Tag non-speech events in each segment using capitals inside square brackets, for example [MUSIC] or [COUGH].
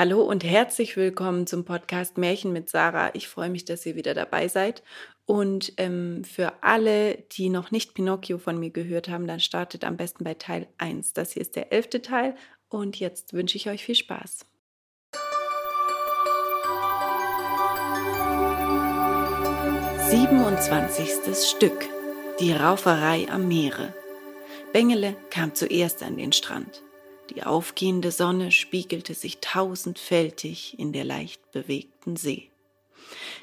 Hallo und herzlich willkommen zum Podcast Märchen mit Sarah. Ich freue mich, dass ihr wieder dabei seid. Und ähm, für alle, die noch nicht Pinocchio von mir gehört haben, dann startet am besten bei Teil 1. Das hier ist der elfte Teil und jetzt wünsche ich euch viel Spaß. Siebenundzwanzigstes Stück. Die Rauferei am Meere. Bengele kam zuerst an den Strand. Die aufgehende Sonne spiegelte sich tausendfältig in der leicht bewegten See.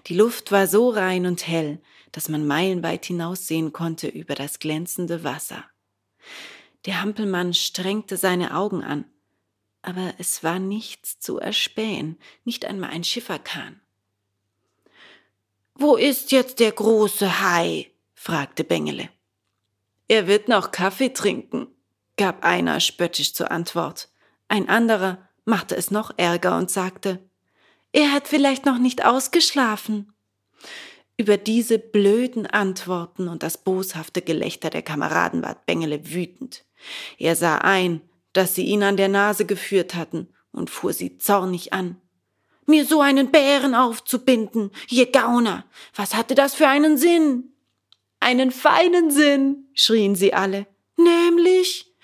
Die Luft war so rein und hell, dass man meilenweit hinaussehen konnte über das glänzende Wasser. Der Hampelmann strengte seine Augen an, aber es war nichts zu erspähen, nicht einmal ein Schifferkahn. Wo ist jetzt der große Hai? fragte Bengele. Er wird noch Kaffee trinken, gab einer spöttisch zur Antwort. Ein anderer machte es noch ärger und sagte, er hat vielleicht noch nicht ausgeschlafen. Über diese blöden Antworten und das boshafte Gelächter der Kameraden ward Bengele wütend. Er sah ein, dass sie ihn an der Nase geführt hatten und fuhr sie zornig an. Mir so einen Bären aufzubinden, ihr Gauner, was hatte das für einen Sinn? Einen feinen Sinn, schrien sie alle. Nämlich,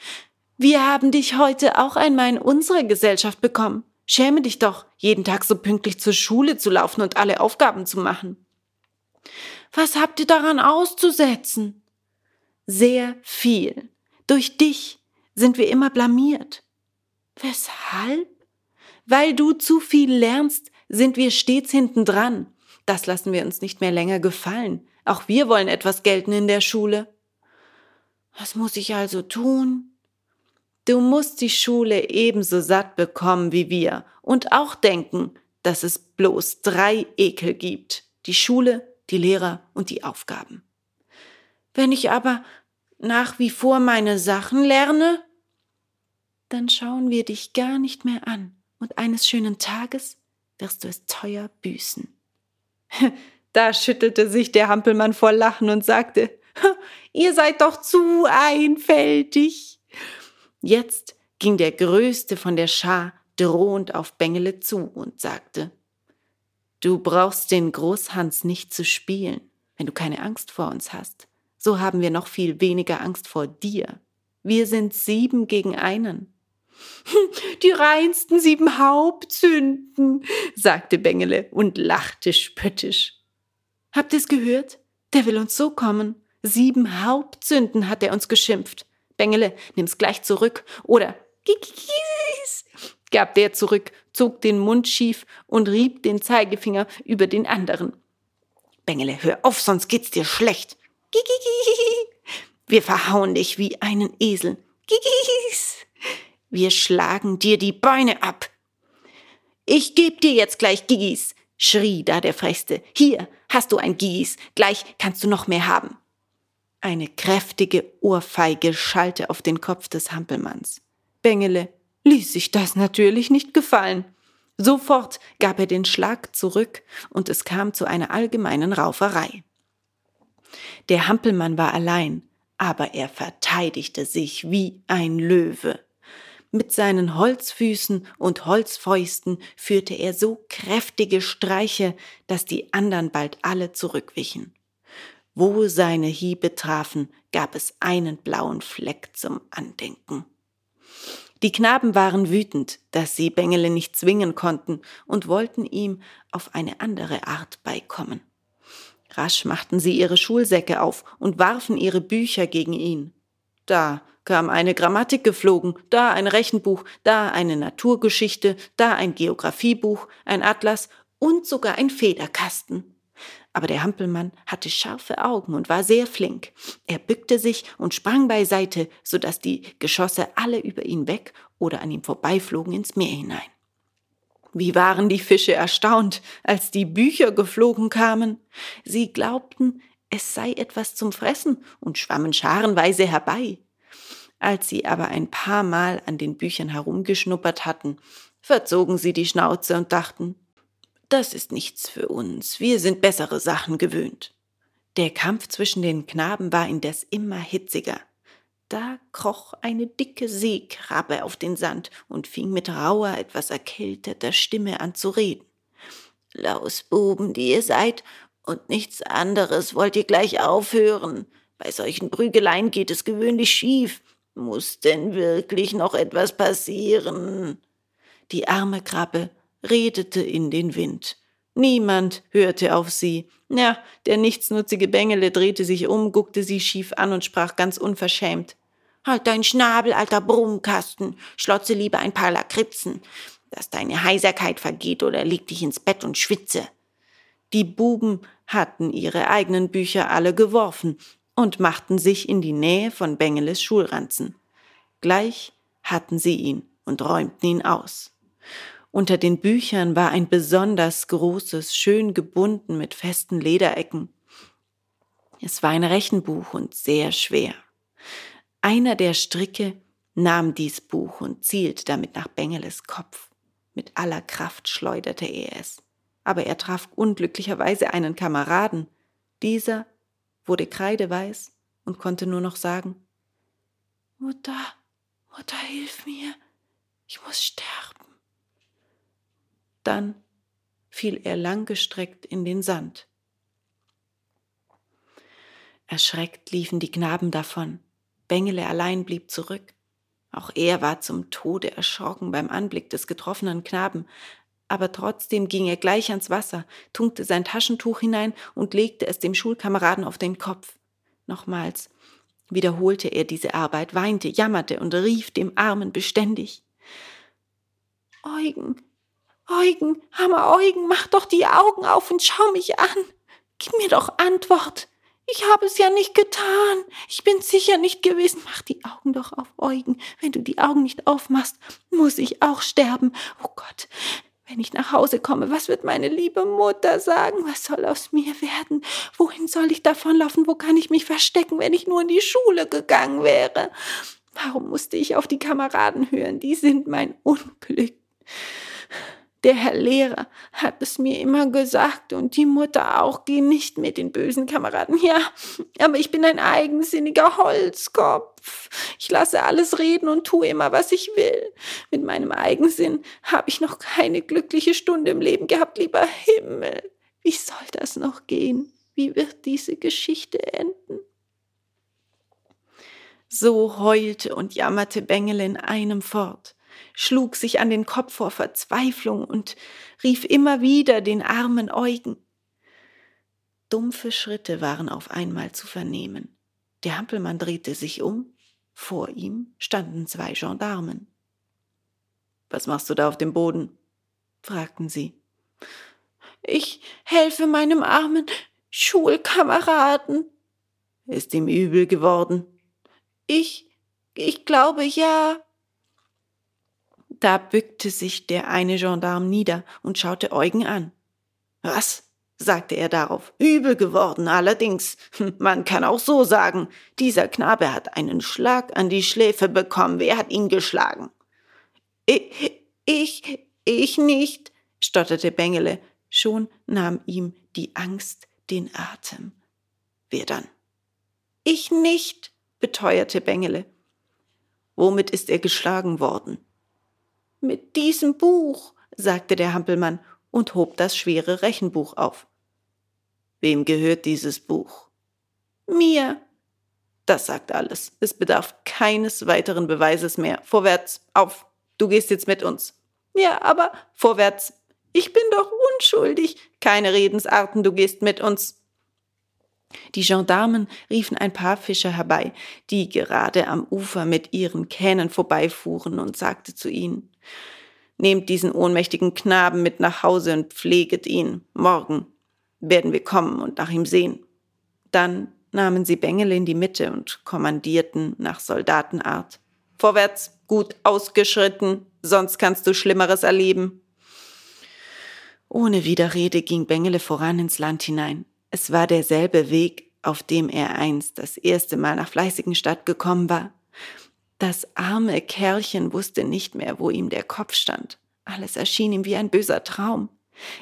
wir haben dich heute auch einmal in unsere Gesellschaft bekommen. Schäme dich doch, jeden Tag so pünktlich zur Schule zu laufen und alle Aufgaben zu machen. Was habt ihr daran auszusetzen? Sehr viel. Durch dich sind wir immer blamiert. Weshalb? Weil du zu viel lernst, sind wir stets hinten dran. Das lassen wir uns nicht mehr länger gefallen. Auch wir wollen etwas gelten in der Schule. Was muss ich also tun? Du musst die Schule ebenso satt bekommen wie wir und auch denken, dass es bloß drei Ekel gibt. Die Schule, die Lehrer und die Aufgaben. Wenn ich aber nach wie vor meine Sachen lerne, dann schauen wir dich gar nicht mehr an und eines schönen Tages wirst du es teuer büßen. [LAUGHS] Da schüttelte sich der Hampelmann vor Lachen und sagte, [LAUGHS] Ihr seid doch zu einfältig. Jetzt ging der Größte von der Schar drohend auf Bengele zu und sagte, Du brauchst den Großhans nicht zu spielen, wenn du keine Angst vor uns hast. So haben wir noch viel weniger Angst vor dir. Wir sind sieben gegen einen. [LAUGHS] Die reinsten sieben Hauptsünden, sagte Bengele und lachte spöttisch. Habt ihr's gehört? Der will uns so kommen. Sieben Hauptsünden hat er uns geschimpft. Bengele, nimm's gleich zurück. Oder Gigis, gab der zurück, zog den Mund schief und rieb den Zeigefinger über den anderen. Bengele, hör auf, sonst geht's dir schlecht. Gigigi. Wir verhauen dich wie einen Esel. Gigis. Wir schlagen dir die Beine ab. Ich geb dir jetzt gleich Gigis, schrie da der Frechste. Hier hast du ein Gigis, gleich kannst du noch mehr haben. Eine kräftige Ohrfeige schallte auf den Kopf des Hampelmanns. Bengele ließ sich das natürlich nicht gefallen. Sofort gab er den Schlag zurück und es kam zu einer allgemeinen Rauferei. Der Hampelmann war allein, aber er verteidigte sich wie ein Löwe. Mit seinen Holzfüßen und Holzfäusten führte er so kräftige Streiche, dass die andern bald alle zurückwichen. Wo seine Hiebe trafen, gab es einen blauen Fleck zum Andenken. Die Knaben waren wütend, dass sie Bengele nicht zwingen konnten und wollten ihm auf eine andere Art beikommen. Rasch machten sie ihre Schulsäcke auf und warfen ihre Bücher gegen ihn. Da kam eine Grammatik geflogen, da ein Rechenbuch, da eine Naturgeschichte, da ein Geographiebuch, ein Atlas und sogar ein Federkasten. Aber der Hampelmann hatte scharfe Augen und war sehr flink. Er bückte sich und sprang beiseite, so dass die Geschosse alle über ihn weg oder an ihm vorbeiflogen ins Meer hinein. Wie waren die Fische erstaunt, als die Bücher geflogen kamen. Sie glaubten, es sei etwas zum Fressen und schwammen scharenweise herbei. Als sie aber ein paar Mal an den Büchern herumgeschnuppert hatten, verzogen sie die Schnauze und dachten, das ist nichts für uns, wir sind bessere Sachen gewöhnt. Der Kampf zwischen den Knaben war indes immer hitziger. Da kroch eine dicke Seekrabbe auf den Sand und fing mit rauer, etwas erkälteter Stimme an zu reden. Lausbuben, die ihr seid, und nichts anderes wollt ihr gleich aufhören. Bei solchen Prügeleien geht es gewöhnlich schief. Muss denn wirklich noch etwas passieren? Die arme Krabbe redete in den Wind. Niemand hörte auf sie. Ja, der nichtsnutzige Bengele drehte sich um, guckte sie schief an und sprach ganz unverschämt. Halt dein Schnabel, alter Brummkasten, schlotze lieber ein paar Lakritzen, dass deine Heiserkeit vergeht oder leg dich ins Bett und schwitze. Die Buben hatten ihre eigenen Bücher alle geworfen und machten sich in die Nähe von Bengeles Schulranzen. Gleich hatten sie ihn und räumten ihn aus. Unter den Büchern war ein besonders großes, schön gebunden mit festen Lederecken. Es war ein Rechenbuch und sehr schwer. Einer der Stricke nahm dies Buch und zielte damit nach Bengeles Kopf. Mit aller Kraft schleuderte er es. Aber er traf unglücklicherweise einen Kameraden. Dieser wurde kreideweiß und konnte nur noch sagen Mutter, Mutter, hilf mir, ich muss sterben. Dann fiel er langgestreckt in den Sand. Erschreckt liefen die Knaben davon. Bengele allein blieb zurück. Auch er war zum Tode erschrocken beim Anblick des getroffenen Knaben, aber trotzdem ging er gleich ans Wasser, tunkte sein Taschentuch hinein und legte es dem Schulkameraden auf den Kopf. Nochmals wiederholte er diese Arbeit, weinte, jammerte und rief dem Armen beständig Eugen, Eugen, armer Eugen, mach doch die Augen auf und schau mich an. Gib mir doch Antwort. Ich habe es ja nicht getan. Ich bin sicher nicht gewesen. Mach die Augen doch auf, Eugen. Wenn du die Augen nicht aufmachst, muss ich auch sterben. Oh Gott, wenn ich nach Hause komme, was wird meine liebe Mutter sagen? Was soll aus mir werden? Wohin soll ich davonlaufen? Wo kann ich mich verstecken, wenn ich nur in die Schule gegangen wäre? Warum musste ich auf die Kameraden hören? Die sind mein Unglück. Der Herr Lehrer hat es mir immer gesagt und die Mutter auch, geh nicht mit den bösen Kameraden. Ja, aber ich bin ein eigensinniger Holzkopf. Ich lasse alles reden und tue immer, was ich will. Mit meinem Eigensinn habe ich noch keine glückliche Stunde im Leben gehabt, lieber Himmel. Wie soll das noch gehen? Wie wird diese Geschichte enden? So heulte und jammerte Bengel in einem fort schlug sich an den Kopf vor Verzweiflung und rief immer wieder den armen Eugen. Dumpfe Schritte waren auf einmal zu vernehmen. Der Hampelmann drehte sich um, vor ihm standen zwei Gendarmen. Was machst du da auf dem Boden? fragten sie. Ich helfe meinem armen Schulkameraden. Ist ihm übel geworden? Ich, ich glaube ja. Da bückte sich der eine Gendarm nieder und schaute Eugen an. Was? sagte er darauf. Übel geworden allerdings. Hm, man kann auch so sagen. Dieser Knabe hat einen Schlag an die Schläfe bekommen. Wer hat ihn geschlagen? Ich, ich, ich nicht, stotterte Bengele. Schon nahm ihm die Angst den Atem. Wer dann? Ich nicht, beteuerte Bengele. Womit ist er geschlagen worden? Mit diesem Buch, sagte der Hampelmann und hob das schwere Rechenbuch auf. Wem gehört dieses Buch? Mir. Das sagt alles. Es bedarf keines weiteren Beweises mehr. Vorwärts, auf. Du gehst jetzt mit uns. Ja, aber vorwärts. Ich bin doch unschuldig. Keine Redensarten, du gehst mit uns. Die Gendarmen riefen ein paar Fischer herbei, die gerade am Ufer mit ihren Kähnen vorbeifuhren, und sagte zu ihnen Nehmt diesen ohnmächtigen Knaben mit nach Hause und pfleget ihn. Morgen werden wir kommen und nach ihm sehen. Dann nahmen sie Bengel in die Mitte und kommandierten nach Soldatenart. Vorwärts, gut ausgeschritten, sonst kannst du Schlimmeres erleben. Ohne Widerrede ging Bengele voran ins Land hinein. Es war derselbe Weg, auf dem er einst das erste Mal nach Fleißigenstadt gekommen war. Das arme Kerlchen wusste nicht mehr, wo ihm der Kopf stand. Alles erschien ihm wie ein böser Traum.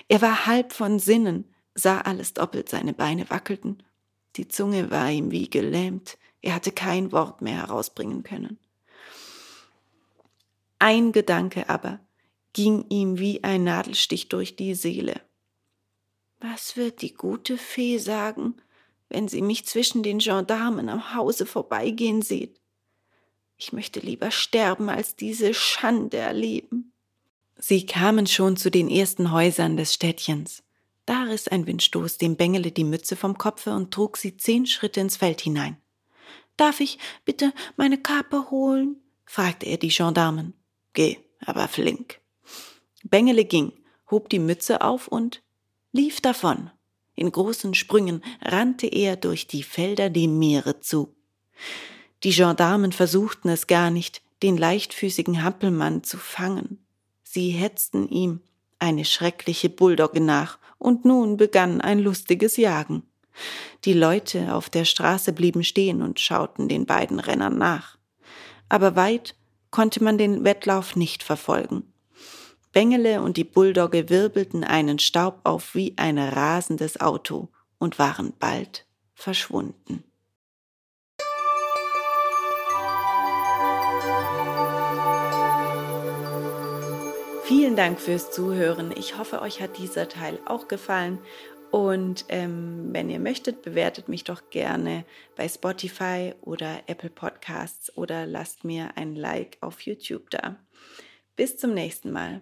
Er war halb von Sinnen, sah alles doppelt, seine Beine wackelten. Die Zunge war ihm wie gelähmt, Er hatte kein Wort mehr herausbringen können. Ein Gedanke aber ging ihm wie ein Nadelstich durch die Seele. Was wird die gute Fee sagen, wenn sie mich zwischen den Gendarmen am Hause vorbeigehen sieht? Ich möchte lieber sterben, als diese Schande erleben. Sie kamen schon zu den ersten Häusern des Städtchens. Da riss ein Windstoß dem Bengele die Mütze vom Kopfe und trug sie zehn Schritte ins Feld hinein. Darf ich bitte meine Kappe holen? fragte er die Gendarmen. Geh, aber flink. Bengele ging, hob die Mütze auf und lief davon. In großen Sprüngen rannte er durch die Felder dem Meere zu. Die Gendarmen versuchten es gar nicht, den leichtfüßigen Hampelmann zu fangen. Sie hetzten ihm eine schreckliche Bulldogge nach, und nun begann ein lustiges Jagen. Die Leute auf der Straße blieben stehen und schauten den beiden Rennern nach. Aber weit konnte man den Wettlauf nicht verfolgen. Bengele und die Bulldogge wirbelten einen Staub auf wie ein rasendes Auto und waren bald verschwunden. Vielen Dank fürs Zuhören. Ich hoffe, euch hat dieser Teil auch gefallen. Und ähm, wenn ihr möchtet, bewertet mich doch gerne bei Spotify oder Apple Podcasts oder lasst mir ein Like auf YouTube da. Bis zum nächsten Mal.